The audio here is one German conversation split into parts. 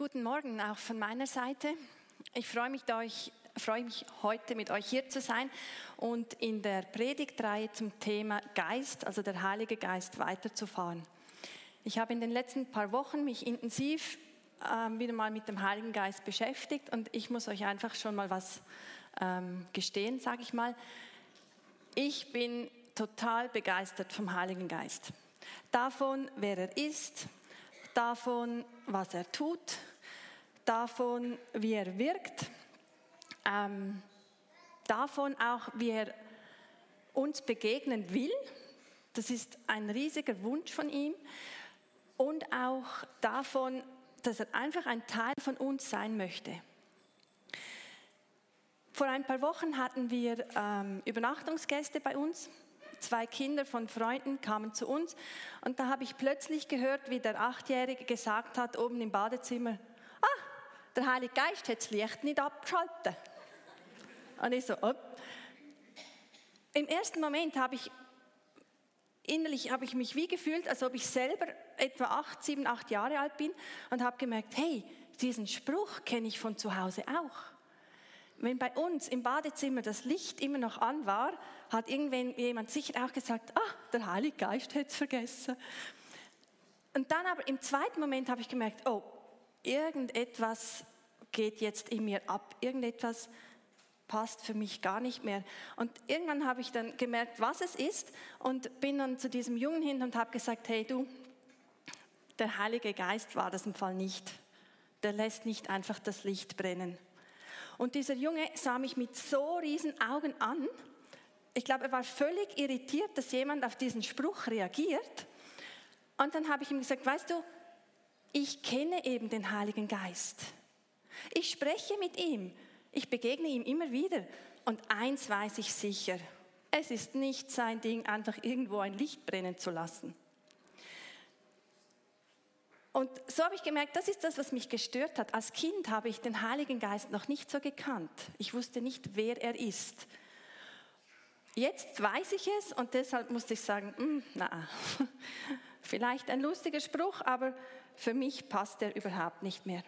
Guten Morgen auch von meiner Seite. Ich freue mich, euch, freue mich, heute mit euch hier zu sein und in der Predigtreihe zum Thema Geist, also der Heilige Geist, weiterzufahren. Ich habe in den letzten paar Wochen mich intensiv ähm, wieder mal mit dem Heiligen Geist beschäftigt und ich muss euch einfach schon mal was ähm, gestehen, sage ich mal. Ich bin total begeistert vom Heiligen Geist. Davon, wer er ist, davon, was er tut, davon, wie er wirkt, ähm, davon auch, wie er uns begegnen will. Das ist ein riesiger Wunsch von ihm. Und auch davon, dass er einfach ein Teil von uns sein möchte. Vor ein paar Wochen hatten wir ähm, Übernachtungsgäste bei uns. Zwei Kinder von Freunden kamen zu uns und da habe ich plötzlich gehört, wie der Achtjährige gesagt hat, oben im Badezimmer, der Heilige Geist hat das Licht nicht abgeschaltet. Und ich so, oh. Im ersten Moment habe ich innerlich habe ich mich wie gefühlt, als ob ich selber etwa acht, sieben, acht Jahre alt bin und habe gemerkt, hey, diesen Spruch kenne ich von zu Hause auch. Wenn bei uns im Badezimmer das Licht immer noch an war, hat irgendwann jemand sicher auch gesagt, ah, der Heilige Geist hat es vergessen. Und dann aber im zweiten Moment habe ich gemerkt, oh, irgendetwas geht jetzt in mir ab, irgendetwas passt für mich gar nicht mehr. Und irgendwann habe ich dann gemerkt, was es ist und bin dann zu diesem Jungen hin und habe gesagt, hey du, der Heilige Geist war das im Fall nicht. Der lässt nicht einfach das Licht brennen. Und dieser Junge sah mich mit so riesen Augen an. Ich glaube, er war völlig irritiert, dass jemand auf diesen Spruch reagiert. Und dann habe ich ihm gesagt, weißt du, ich kenne eben den Heiligen Geist. Ich spreche mit ihm. Ich begegne ihm immer wieder. Und eins weiß ich sicher. Es ist nicht sein Ding, einfach irgendwo ein Licht brennen zu lassen. Und so habe ich gemerkt, das ist das, was mich gestört hat. Als Kind habe ich den Heiligen Geist noch nicht so gekannt. Ich wusste nicht, wer er ist. Jetzt weiß ich es und deshalb musste ich sagen, mm, na, vielleicht ein lustiger Spruch, aber für mich passt er überhaupt nicht mehr.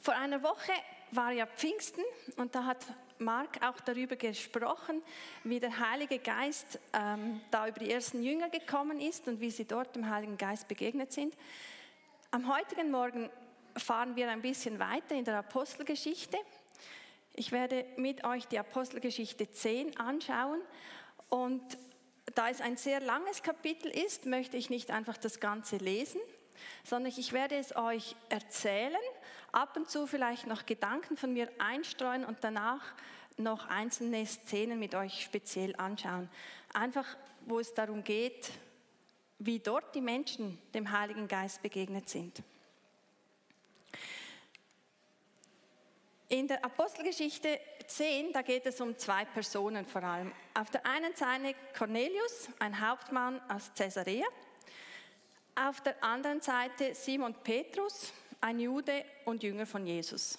Vor einer Woche war ja Pfingsten und da hat Mark auch darüber gesprochen, wie der Heilige Geist ähm, da über die ersten Jünger gekommen ist und wie sie dort dem Heiligen Geist begegnet sind. Am heutigen Morgen fahren wir ein bisschen weiter in der Apostelgeschichte. Ich werde mit euch die Apostelgeschichte 10 anschauen und da es ein sehr langes Kapitel ist, möchte ich nicht einfach das Ganze lesen, sondern ich werde es euch erzählen, ab und zu vielleicht noch Gedanken von mir einstreuen und danach noch einzelne Szenen mit euch speziell anschauen. Einfach, wo es darum geht, wie dort die Menschen dem Heiligen Geist begegnet sind. In der Apostelgeschichte 10, da geht es um zwei Personen vor allem. Auf der einen Seite Cornelius, ein Hauptmann aus Caesarea. Auf der anderen Seite Simon Petrus, ein Jude und Jünger von Jesus.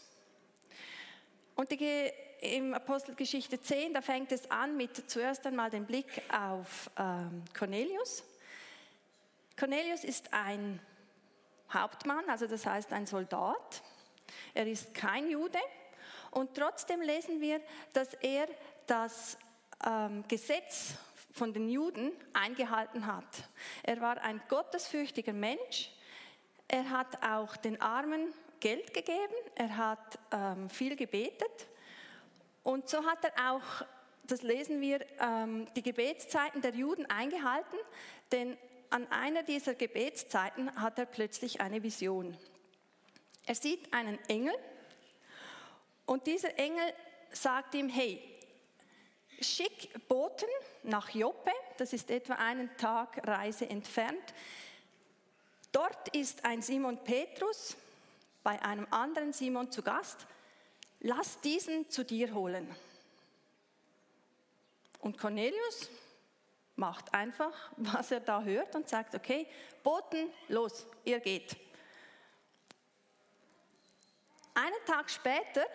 Und die, im Apostelgeschichte 10, da fängt es an mit zuerst einmal dem Blick auf ähm, Cornelius. Cornelius ist ein Hauptmann, also das heißt ein Soldat. Er ist kein Jude und trotzdem lesen wir, dass er das ähm, Gesetz von den Juden eingehalten hat. Er war ein gottesfürchtiger Mensch. Er hat auch den Armen Geld gegeben. Er hat ähm, viel gebetet. Und so hat er auch, das lesen wir, ähm, die Gebetszeiten der Juden eingehalten. Denn an einer dieser Gebetszeiten hat er plötzlich eine Vision. Er sieht einen Engel und dieser Engel sagt ihm, hey, Schick Boten nach Joppe, das ist etwa einen Tag Reise entfernt. Dort ist ein Simon Petrus bei einem anderen Simon zu Gast. Lass diesen zu dir holen. Und Cornelius macht einfach, was er da hört und sagt, okay, Boten, los, ihr geht. Einen Tag später,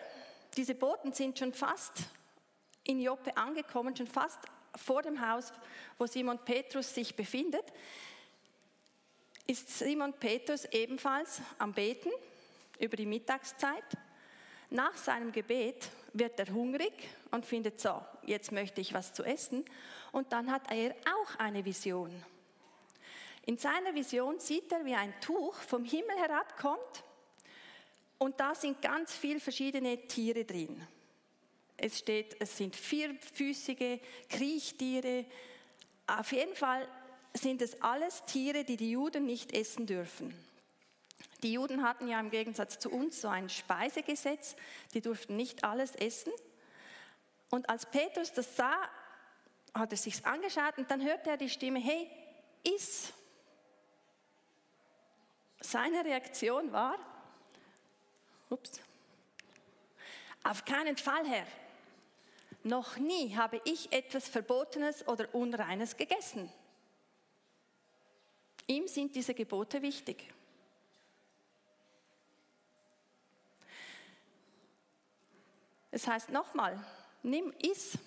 diese Boten sind schon fast in Joppe angekommen, schon fast vor dem Haus, wo Simon Petrus sich befindet. ist Simon Petrus ebenfalls am Beten über die Mittagszeit. Nach seinem Gebet wird er hungrig und findet so, jetzt möchte ich was zu essen. Und dann hat er auch eine Vision. In seiner Vision sieht er, wie ein Tuch vom Himmel herabkommt und da sind ganz viele verschiedene Tiere drin. Es steht, es sind vierfüßige Kriechtiere. Auf jeden Fall sind es alles Tiere, die die Juden nicht essen dürfen. Die Juden hatten ja im Gegensatz zu uns so ein Speisegesetz, die durften nicht alles essen. Und als Petrus das sah, hat er sich angeschaut und dann hörte er die Stimme, hey, iss. Seine Reaktion war, ups, auf keinen Fall, Herr. Noch nie habe ich etwas Verbotenes oder Unreines gegessen. Ihm sind diese Gebote wichtig. Es heißt nochmal, nimm, iss.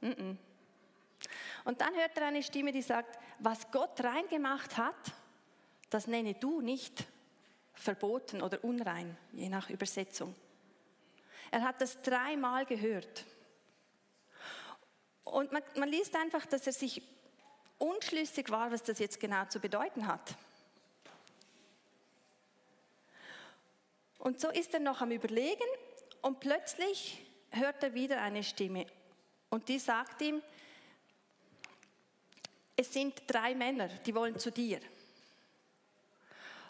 Und dann hört er eine Stimme, die sagt, was Gott reingemacht hat, das nenne du nicht verboten oder unrein, je nach Übersetzung. Er hat das dreimal gehört. Und man, man liest einfach, dass er sich unschlüssig war, was das jetzt genau zu bedeuten hat. Und so ist er noch am Überlegen und plötzlich hört er wieder eine Stimme und die sagt ihm, es sind drei Männer, die wollen zu dir.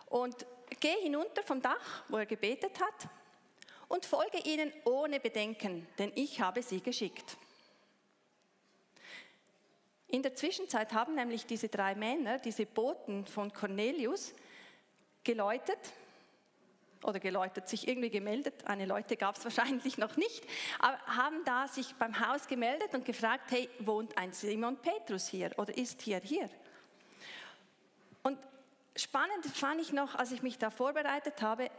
Und geh hinunter vom Dach, wo er gebetet hat, und folge ihnen ohne Bedenken, denn ich habe sie geschickt. In der Zwischenzeit haben nämlich diese drei Männer, diese Boten von Cornelius, geläutet oder geläutet, sich irgendwie gemeldet. Eine Leute gab es wahrscheinlich noch nicht, aber haben da sich beim Haus gemeldet und gefragt, hey, wohnt ein Simon Petrus hier oder ist hier hier? Und spannend fand ich noch, als ich mich da vorbereitet habe,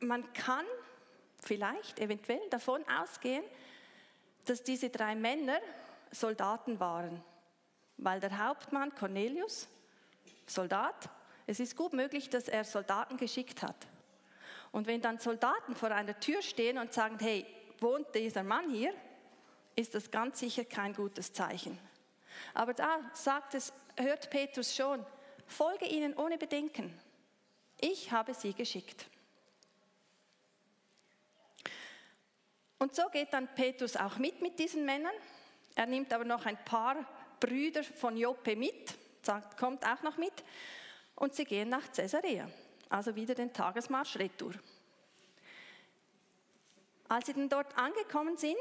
man kann vielleicht, eventuell davon ausgehen, dass diese drei Männer Soldaten waren, weil der Hauptmann Cornelius, Soldat, es ist gut möglich, dass er Soldaten geschickt hat. Und wenn dann Soldaten vor einer Tür stehen und sagen, hey, wohnt dieser Mann hier, ist das ganz sicher kein gutes Zeichen. Aber da sagt es, hört Petrus schon, folge ihnen ohne Bedenken. Ich habe sie geschickt. Und so geht dann Petrus auch mit mit diesen Männern. Er nimmt aber noch ein paar Brüder von Joppe mit, sagt, kommt auch noch mit. Und sie gehen nach Caesarea also wieder den Tagesmarsch retour. Als sie dann dort angekommen sind,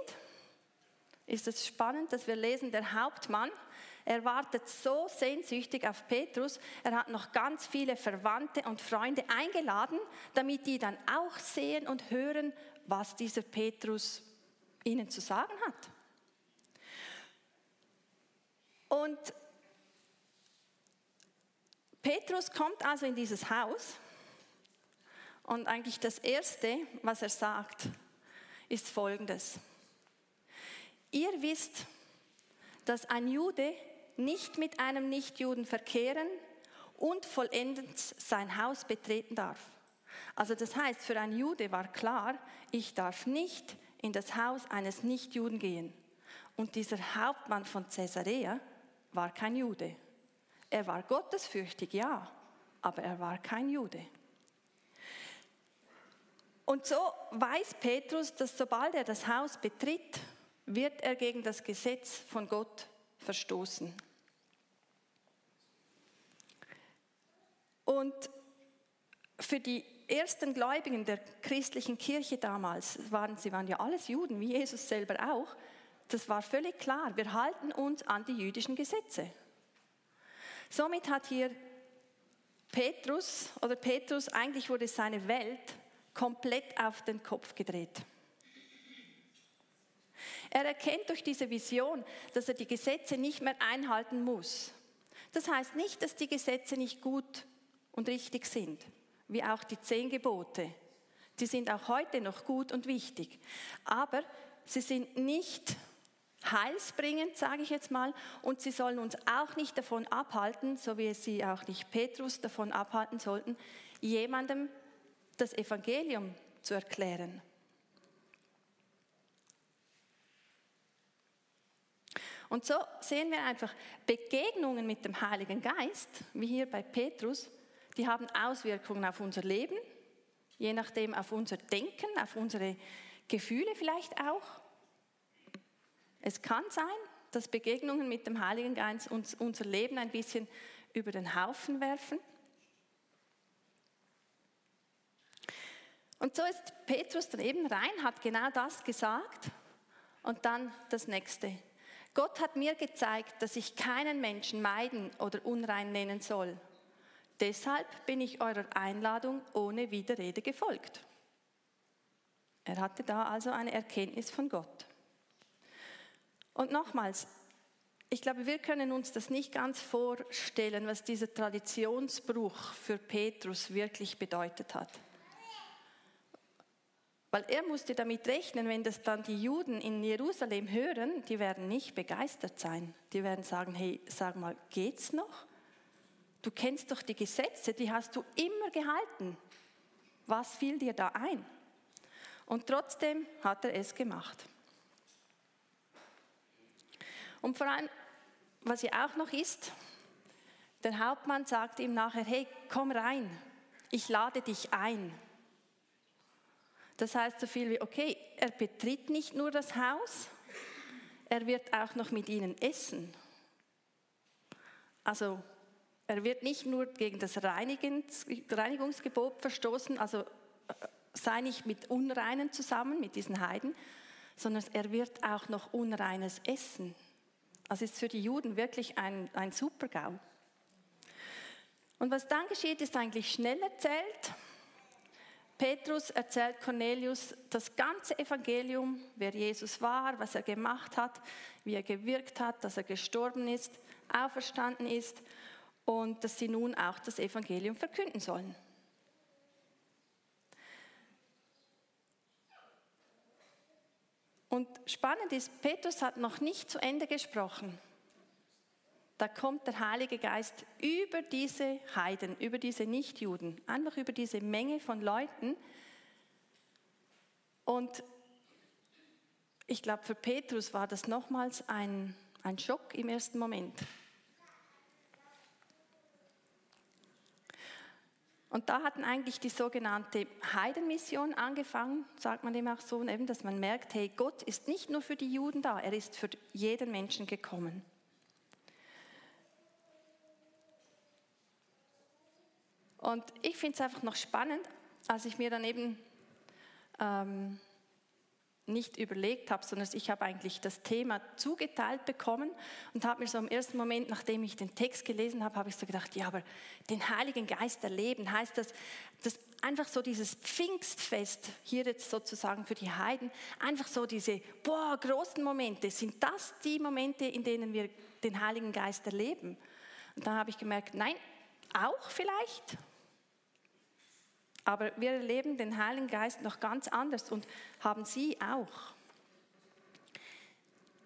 ist es spannend, dass wir lesen, der Hauptmann, er wartet so sehnsüchtig auf Petrus, er hat noch ganz viele Verwandte und Freunde eingeladen, damit die dann auch sehen und hören, was dieser Petrus ihnen zu sagen hat. Und Petrus kommt also in dieses Haus und eigentlich das Erste, was er sagt, ist Folgendes. Ihr wisst, dass ein Jude nicht mit einem Nichtjuden verkehren und vollendend sein Haus betreten darf. Also das heißt, für einen Jude war klar, ich darf nicht in das Haus eines Nichtjuden gehen. Und dieser Hauptmann von Caesarea war kein Jude. Er war gottesfürchtig, ja, aber er war kein Jude. Und so weiß Petrus, dass sobald er das Haus betritt, wird er gegen das Gesetz von Gott verstoßen. Und für die ersten Gläubigen der christlichen Kirche damals, waren, sie waren ja alles Juden, wie Jesus selber auch, das war völlig klar, wir halten uns an die jüdischen Gesetze. Somit hat hier Petrus, oder Petrus, eigentlich wurde seine Welt komplett auf den Kopf gedreht. Er erkennt durch diese Vision, dass er die Gesetze nicht mehr einhalten muss. Das heißt nicht, dass die Gesetze nicht gut und richtig sind, wie auch die zehn Gebote. Die sind auch heute noch gut und wichtig. Aber sie sind nicht heilsbringend, sage ich jetzt mal, und sie sollen uns auch nicht davon abhalten, so wie sie auch nicht Petrus davon abhalten sollten, jemandem das Evangelium zu erklären. Und so sehen wir einfach Begegnungen mit dem Heiligen Geist, wie hier bei Petrus, die haben Auswirkungen auf unser Leben, je nachdem auf unser Denken, auf unsere Gefühle vielleicht auch. Es kann sein, dass Begegnungen mit dem Heiligen Geist uns unser Leben ein bisschen über den Haufen werfen. Und so ist Petrus dann eben rein, hat genau das gesagt und dann das nächste. Gott hat mir gezeigt, dass ich keinen Menschen meiden oder unrein nennen soll. Deshalb bin ich eurer Einladung ohne Widerrede gefolgt. Er hatte da also eine Erkenntnis von Gott. Und nochmals, ich glaube, wir können uns das nicht ganz vorstellen, was dieser Traditionsbruch für Petrus wirklich bedeutet hat. Weil er musste damit rechnen, wenn das dann die Juden in Jerusalem hören, die werden nicht begeistert sein. Die werden sagen, hey, sag mal, geht's noch? Du kennst doch die Gesetze, die hast du immer gehalten. Was fiel dir da ein? Und trotzdem hat er es gemacht. Und vor allem, was ja auch noch ist, der Hauptmann sagt ihm nachher, hey, komm rein, ich lade dich ein. Das heißt so viel wie, okay, er betritt nicht nur das Haus, er wird auch noch mit ihnen essen. Also er wird nicht nur gegen das Reinigungsgebot verstoßen, also äh, sei nicht mit Unreinen zusammen, mit diesen Heiden, sondern er wird auch noch unreines essen. Also ist für die Juden wirklich ein, ein Super-GAU. Und was dann geschieht, ist eigentlich schnell erzählt. Petrus erzählt Cornelius das ganze Evangelium, wer Jesus war, was er gemacht hat, wie er gewirkt hat, dass er gestorben ist, auferstanden ist und dass sie nun auch das Evangelium verkünden sollen. Und spannend ist, Petrus hat noch nicht zu Ende gesprochen. Da kommt der Heilige Geist über diese Heiden, über diese Nichtjuden, einfach über diese Menge von Leuten. Und ich glaube, für Petrus war das nochmals ein, ein Schock im ersten Moment. Und da hatten eigentlich die sogenannte Heidenmission angefangen, sagt man dem auch so, eben, dass man merkt, hey, Gott ist nicht nur für die Juden da, er ist für jeden Menschen gekommen. Und ich finde es einfach noch spannend, als ich mir dann eben ähm, nicht überlegt habe, sondern ich habe eigentlich das Thema zugeteilt bekommen und habe mir so im ersten Moment, nachdem ich den Text gelesen habe, habe ich so gedacht, ja, aber den Heiligen Geist erleben, heißt das, dass einfach so dieses Pfingstfest, hier jetzt sozusagen für die Heiden, einfach so diese, boah, großen Momente, sind das die Momente, in denen wir den Heiligen Geist erleben? Und dann habe ich gemerkt, nein, auch vielleicht, aber wir erleben den Heiligen Geist noch ganz anders und haben sie auch.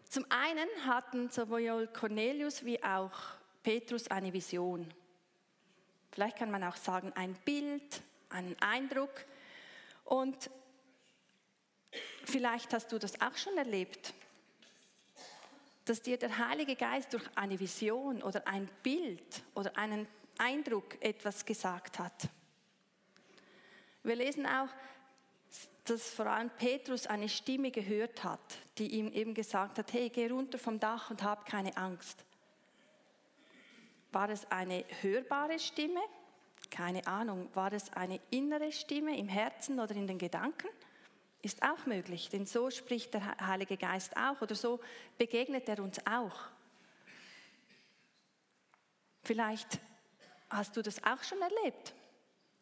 Zum einen hatten sowohl Cornelius wie auch Petrus eine Vision. Vielleicht kann man auch sagen, ein Bild, einen Eindruck. Und vielleicht hast du das auch schon erlebt, dass dir der Heilige Geist durch eine Vision oder ein Bild oder einen Eindruck etwas gesagt hat. Wir lesen auch, dass vor allem Petrus eine Stimme gehört hat, die ihm eben gesagt hat, hey, geh runter vom Dach und hab keine Angst. War es eine hörbare Stimme? Keine Ahnung. War es eine innere Stimme im Herzen oder in den Gedanken? Ist auch möglich, denn so spricht der Heilige Geist auch oder so begegnet er uns auch. Vielleicht hast du das auch schon erlebt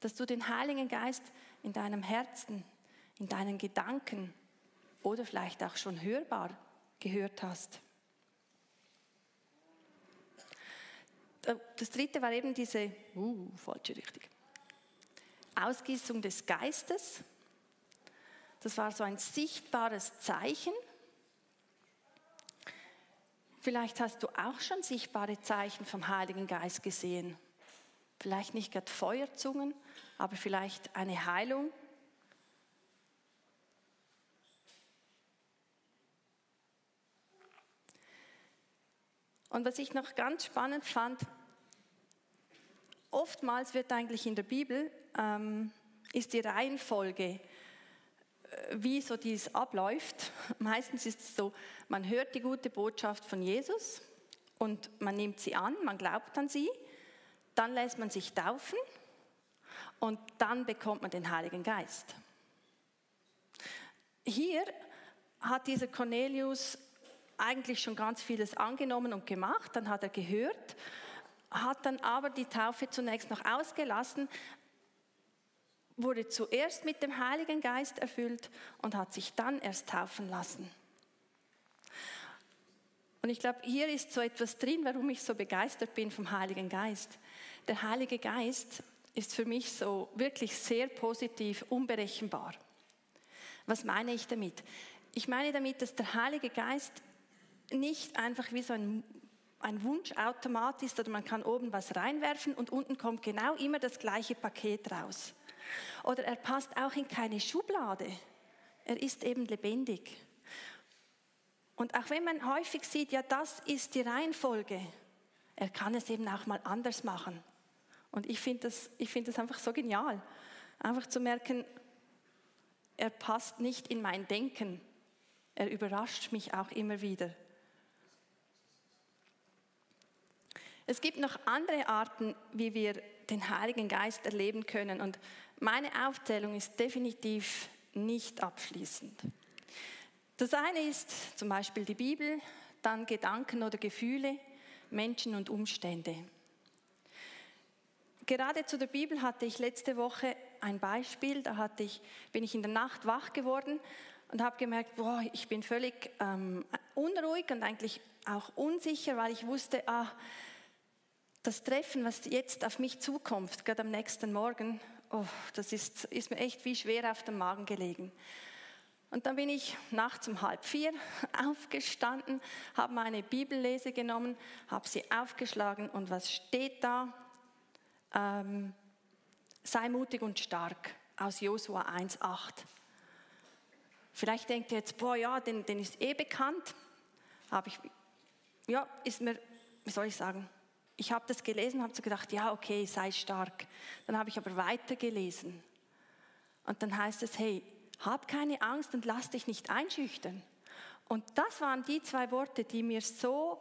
dass du den Heiligen Geist in deinem Herzen, in deinen Gedanken oder vielleicht auch schon hörbar gehört hast. Das dritte war eben diese, uh, falsche Richtung, Ausgießung des Geistes. Das war so ein sichtbares Zeichen. Vielleicht hast du auch schon sichtbare Zeichen vom Heiligen Geist gesehen. Vielleicht nicht gerade Feuerzungen, aber vielleicht eine Heilung. Und was ich noch ganz spannend fand, oftmals wird eigentlich in der Bibel, ähm, ist die Reihenfolge wie so dies abläuft. Meistens ist es so, man hört die gute Botschaft von Jesus und man nimmt sie an, man glaubt an sie, dann lässt man sich taufen und dann bekommt man den Heiligen Geist. Hier hat dieser Cornelius eigentlich schon ganz vieles angenommen und gemacht, dann hat er gehört, hat dann aber die Taufe zunächst noch ausgelassen, wurde zuerst mit dem Heiligen Geist erfüllt und hat sich dann erst taufen lassen. Und ich glaube, hier ist so etwas drin, warum ich so begeistert bin vom Heiligen Geist. Der Heilige Geist ist für mich so wirklich sehr positiv, unberechenbar. Was meine ich damit? Ich meine damit, dass der Heilige Geist nicht einfach wie so ein, ein Wunschautomat ist oder man kann oben was reinwerfen und unten kommt genau immer das gleiche Paket raus. Oder er passt auch in keine Schublade. Er ist eben lebendig. Und auch wenn man häufig sieht, ja, das ist die Reihenfolge, er kann es eben auch mal anders machen. Und ich finde das, find das einfach so genial. Einfach zu merken, er passt nicht in mein Denken. Er überrascht mich auch immer wieder. Es gibt noch andere Arten, wie wir den Heiligen Geist erleben können. Und meine Aufzählung ist definitiv nicht abschließend. Das eine ist zum Beispiel die Bibel, dann Gedanken oder Gefühle, Menschen und Umstände. Gerade zu der Bibel hatte ich letzte Woche ein Beispiel, da hatte ich, bin ich in der Nacht wach geworden und habe gemerkt, boah, ich bin völlig ähm, unruhig und eigentlich auch unsicher, weil ich wusste, ah, das Treffen, was jetzt auf mich zukommt, gerade am nächsten Morgen, oh, das ist, ist mir echt wie schwer auf dem Magen gelegen. Und dann bin ich nachts um halb vier aufgestanden, habe meine Bibellese genommen, habe sie aufgeschlagen und was steht da? Ähm, sei mutig und stark aus Josua 1,8. Vielleicht denkt ihr jetzt, boah, ja, den, den ist eh bekannt. Habe ich, ja, ist mir, wie soll ich sagen, ich habe das gelesen habe so gedacht, ja, okay, sei stark. Dann habe ich aber weitergelesen. Und dann heißt es, hey, hab keine Angst und lass dich nicht einschüchtern. Und das waren die zwei Worte, die mir so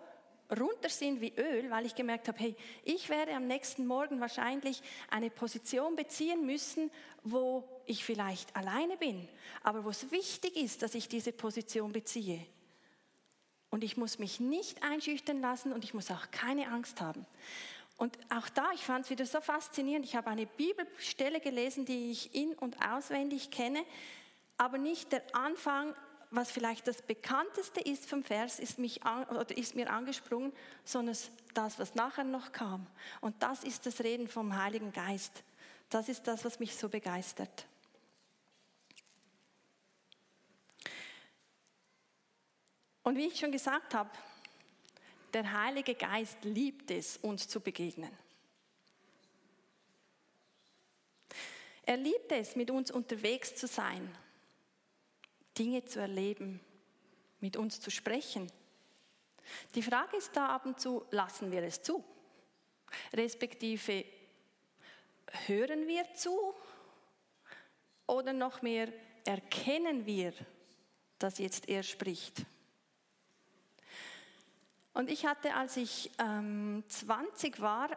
runter sind wie Öl, weil ich gemerkt habe, hey, ich werde am nächsten Morgen wahrscheinlich eine Position beziehen müssen, wo ich vielleicht alleine bin, aber wo es wichtig ist, dass ich diese Position beziehe. Und ich muss mich nicht einschüchtern lassen und ich muss auch keine Angst haben. Und auch da, ich fand es wieder so faszinierend. Ich habe eine Bibelstelle gelesen, die ich in- und auswendig kenne, aber nicht der Anfang, was vielleicht das bekannteste ist vom Vers, ist, mich an, oder ist mir angesprungen, sondern das, was nachher noch kam. Und das ist das Reden vom Heiligen Geist. Das ist das, was mich so begeistert. Und wie ich schon gesagt habe, der Heilige Geist liebt es, uns zu begegnen. Er liebt es, mit uns unterwegs zu sein, Dinge zu erleben, mit uns zu sprechen. Die Frage ist da ab und zu, lassen wir es zu? Respektive, hören wir zu? Oder noch mehr, erkennen wir, dass jetzt er spricht? Und ich hatte, als ich ähm, 20 war,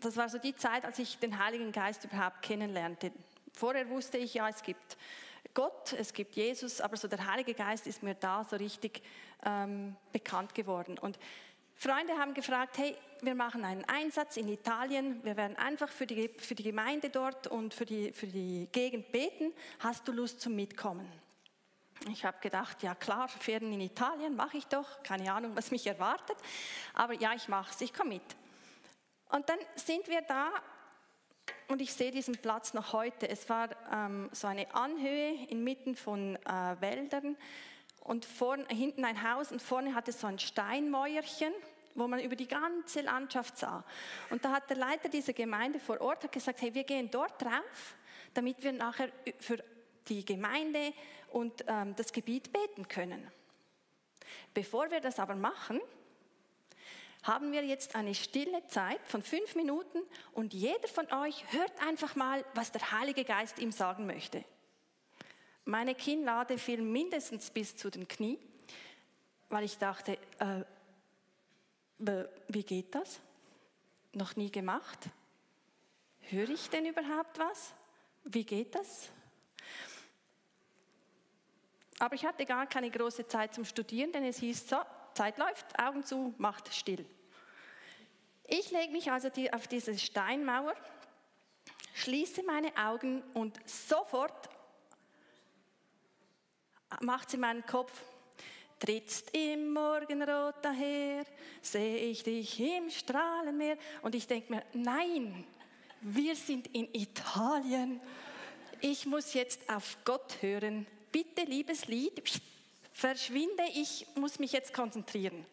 das war so die Zeit, als ich den Heiligen Geist überhaupt kennenlernte. Vorher wusste ich, ja, es gibt Gott, es gibt Jesus, aber so der Heilige Geist ist mir da so richtig ähm, bekannt geworden. Und Freunde haben gefragt, hey, wir machen einen Einsatz in Italien, wir werden einfach für die, für die Gemeinde dort und für die, für die Gegend beten. Hast du Lust zum Mitkommen? Ich habe gedacht, ja klar, Ferien in Italien mache ich doch, keine Ahnung, was mich erwartet, aber ja, ich mache es, ich komme mit. Und dann sind wir da und ich sehe diesen Platz noch heute. Es war ähm, so eine Anhöhe inmitten von äh, Wäldern und vorn, hinten ein Haus und vorne hatte so ein Steinmäuerchen, wo man über die ganze Landschaft sah. Und da hat der Leiter dieser Gemeinde vor Ort gesagt, hey, wir gehen dort drauf, damit wir nachher für die Gemeinde und ähm, das Gebiet beten können. Bevor wir das aber machen, haben wir jetzt eine stille Zeit von fünf Minuten und jeder von euch hört einfach mal, was der Heilige Geist ihm sagen möchte. Meine Kinnlade fiel mindestens bis zu den Knie, weil ich dachte, äh, wie geht das? Noch nie gemacht? Höre ich denn überhaupt was? Wie geht das? Aber ich hatte gar keine große Zeit zum Studieren, denn es hieß so, Zeit läuft, Augen zu, macht still. Ich lege mich also auf diese Steinmauer, schließe meine Augen und sofort macht sie meinen Kopf, trittst im Morgenrot daher, sehe ich dich im Strahlenmeer. Und ich denke mir, nein, wir sind in Italien. Ich muss jetzt auf Gott hören. Bitte, liebes Lied, verschwinde, ich muss mich jetzt konzentrieren.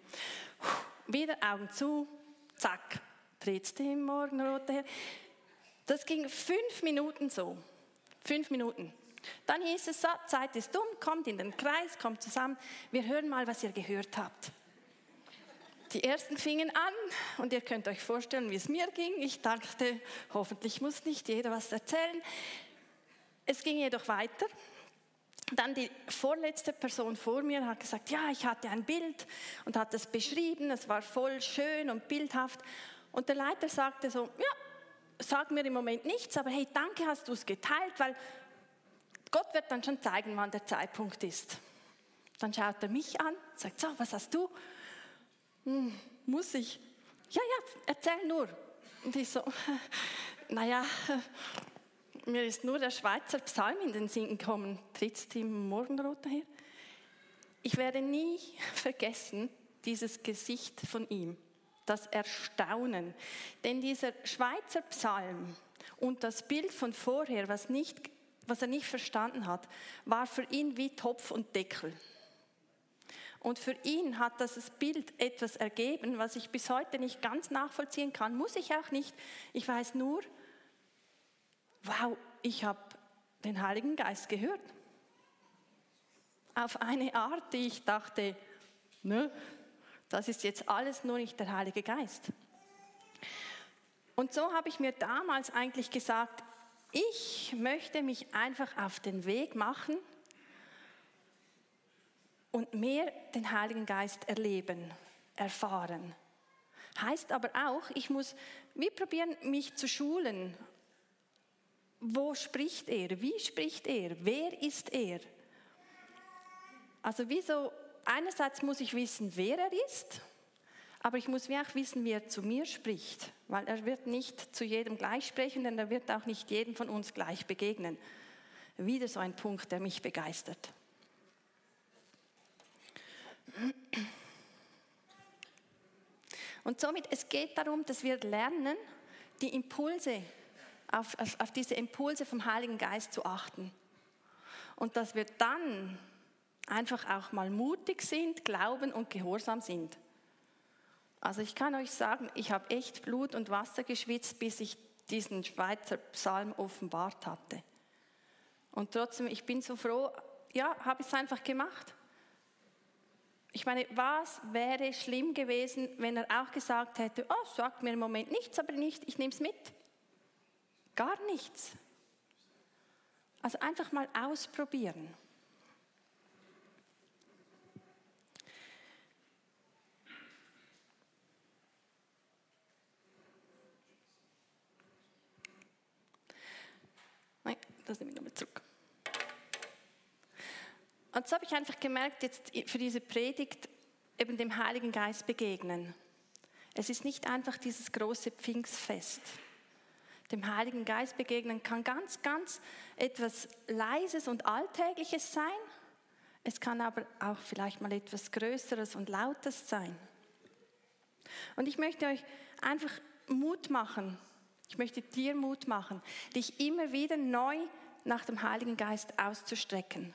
Wieder Augen zu, zack, trittst im Morgenrot daher. Das ging fünf Minuten so. Fünf Minuten. Dann hieß es, Zeit ist dumm, kommt in den Kreis, kommt zusammen. Wir hören mal, was ihr gehört habt. Die ersten fingen an und ihr könnt euch vorstellen, wie es mir ging. Ich dachte, hoffentlich muss nicht jeder was erzählen. Es ging jedoch weiter. Dann die vorletzte Person vor mir hat gesagt, ja, ich hatte ein Bild und hat es beschrieben, es war voll schön und bildhaft. Und der Leiter sagte so, ja, sag mir im Moment nichts, aber hey, danke, hast du es geteilt, weil Gott wird dann schon zeigen, wann der Zeitpunkt ist. Dann schaut er mich an, sagt, so, was hast du? Hm, muss ich? Ja, ja, erzähl nur. Und ich so, naja, mir ist nur der Schweizer Psalm in den Sinn gekommen, trittst im Morgenrot daher. Ich werde nie vergessen dieses Gesicht von ihm, das Erstaunen. Denn dieser Schweizer Psalm und das Bild von vorher, was nicht was er nicht verstanden hat, war für ihn wie Topf und Deckel. Und für ihn hat das Bild etwas ergeben, was ich bis heute nicht ganz nachvollziehen kann. Muss ich auch nicht. Ich weiß nur, wow, ich habe den Heiligen Geist gehört. Auf eine Art, die ich dachte, ne, das ist jetzt alles nur nicht der Heilige Geist. Und so habe ich mir damals eigentlich gesagt, ich möchte mich einfach auf den Weg machen und mehr den Heiligen Geist erleben, erfahren. Heißt aber auch, ich muss, wir probieren mich zu schulen. Wo spricht er? Wie spricht er? Wer ist er? Also wieso, einerseits muss ich wissen, wer er ist, aber ich muss auch wissen, wie er zu mir spricht, weil er wird nicht zu jedem gleich sprechen, denn er wird auch nicht jedem von uns gleich begegnen. Wieder so ein Punkt, der mich begeistert. Und somit, es geht darum, dass wir lernen, die Impulse, auf, auf, auf diese Impulse vom Heiligen Geist zu achten. Und dass wir dann einfach auch mal mutig sind, glauben und gehorsam sind. Also ich kann euch sagen, ich habe echt Blut und Wasser geschwitzt, bis ich diesen Schweizer Psalm offenbart hatte. Und trotzdem, ich bin so froh, ja, habe ich es einfach gemacht. Ich meine, was wäre schlimm gewesen, wenn er auch gesagt hätte, oh, sagt mir im Moment nichts, aber nicht, ich nehme es mit. Gar nichts. Also einfach mal ausprobieren. das nehme ich nochmal zurück. Und so habe ich einfach gemerkt, jetzt für diese Predigt eben dem Heiligen Geist begegnen. Es ist nicht einfach dieses große Pfingstfest. Dem Heiligen Geist begegnen kann ganz, ganz etwas Leises und Alltägliches sein. Es kann aber auch vielleicht mal etwas Größeres und Lautes sein. Und ich möchte euch einfach Mut machen, ich möchte dir Mut machen, dich immer wieder neu nach dem Heiligen Geist auszustrecken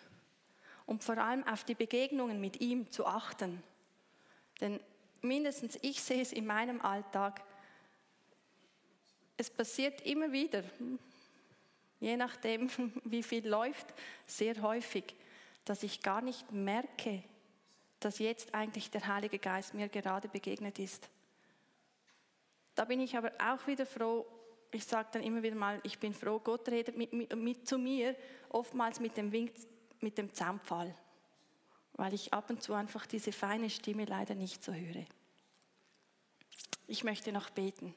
und vor allem auf die Begegnungen mit ihm zu achten. Denn mindestens ich sehe es in meinem Alltag, es passiert immer wieder, je nachdem, wie viel läuft, sehr häufig, dass ich gar nicht merke, dass jetzt eigentlich der Heilige Geist mir gerade begegnet ist. Da bin ich aber auch wieder froh, ich sage dann immer wieder mal, ich bin froh, Gott redet mit, mit, mit zu mir, oftmals mit dem, Wink, mit dem Zaunpfahl, weil ich ab und zu einfach diese feine Stimme leider nicht so höre. Ich möchte noch beten.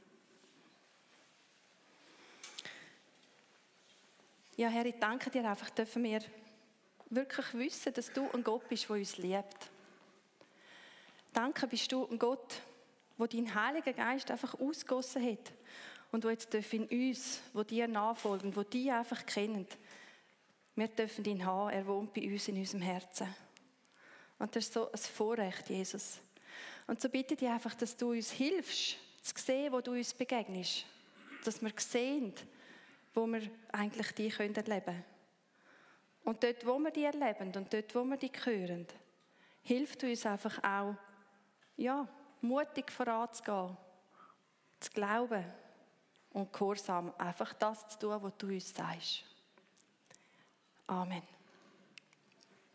Ja, Herr, ich danke dir einfach, dürfen wir wirklich wissen, dass du ein Gott bist, der uns liebt. Danke bist du ein Gott, wo dein Heiliger Geist einfach ausgossen hat und wo jetzt in uns, wo dir nachfolgen, wo die einfach kennen, wir dürfen ihn haben. Er wohnt bei uns in unserem Herzen. Und das ist so ein Vorrecht, Jesus. Und so bitte ich einfach, dass du uns hilfst, zu sehen, wo du uns begegnest. Dass wir sehen, wo wir eigentlich die können erleben können. Und dort, wo wir die erleben und dort, wo wir die hören, hilft uns einfach auch, ja, mutig voranzugehen, zu glauben und gehorsam einfach das zu tun, was du uns sagst. Amen.